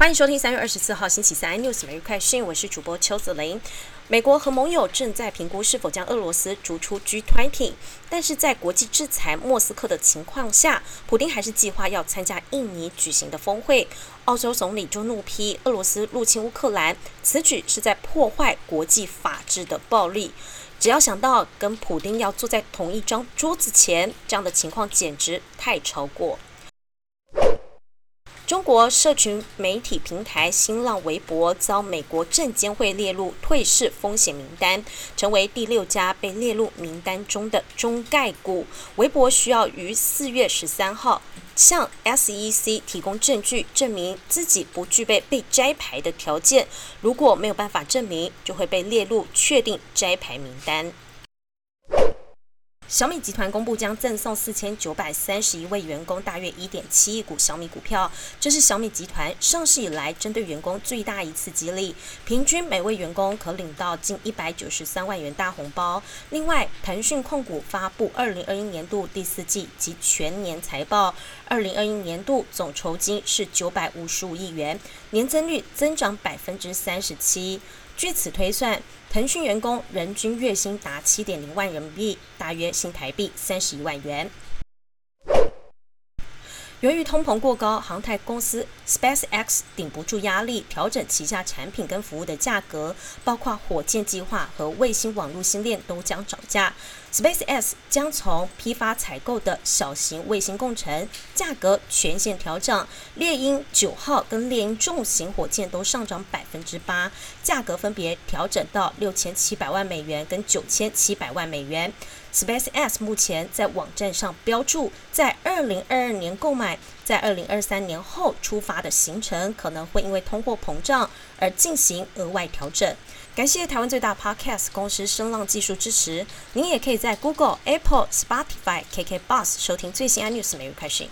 欢迎收听三月二十四号星期三 news 每日快讯，我是主播邱子琳。美国和盟友正在评估是否将俄罗斯逐出 G20，但是在国际制裁莫斯科的情况下，普京还是计划要参加印尼举行的峰会。澳洲总理就怒批俄罗斯入侵乌克兰，此举是在破坏国际法治的暴力。只要想到跟普京要坐在同一张桌子前，这样的情况简直太超过。中国社群媒体平台新浪微博遭美国证监会列入退市风险名单，成为第六家被列入名单中的中概股。微博需要于四月十三号向 SEC 提供证据，证明自己不具备被摘牌的条件。如果没有办法证明，就会被列入确定摘牌名单。小米集团公布将赠送四千九百三十一位员工大约一点七亿股小米股票，这是小米集团上市以来针对员工最大一次激励，平均每位员工可领到近一百九十三万元大红包。另外，腾讯控股发布二零二一年度第四季及全年财报，二零二一年度总酬金是九百五十五亿元，年增率增长百分之三十七。据此推算，腾讯员工人均月薪达七点零万人民币，大约新台币三十一万元。由于通膨过高，航太公司 SpaceX 顶不住压力，调整旗下产品跟服务的价格，包括火箭计划和卫星网络星链都将涨价。SpaceX 将从批发采购的小型卫星工程价格全线调整，猎鹰九号跟猎鹰重型火箭都上涨百分之八，价格分别调整到六千七百万美元跟九千七百万美元。SpaceX 目前在网站上标注，在二零二二年购买，在二零二三年后出发的行程可能会因为通货膨胀而进行额外调整。感谢台湾最大 Podcast 公司声浪技术支持。您也可以在 Google、Apple、Spotify、KK Bus 收听最新 iNews 每日快讯。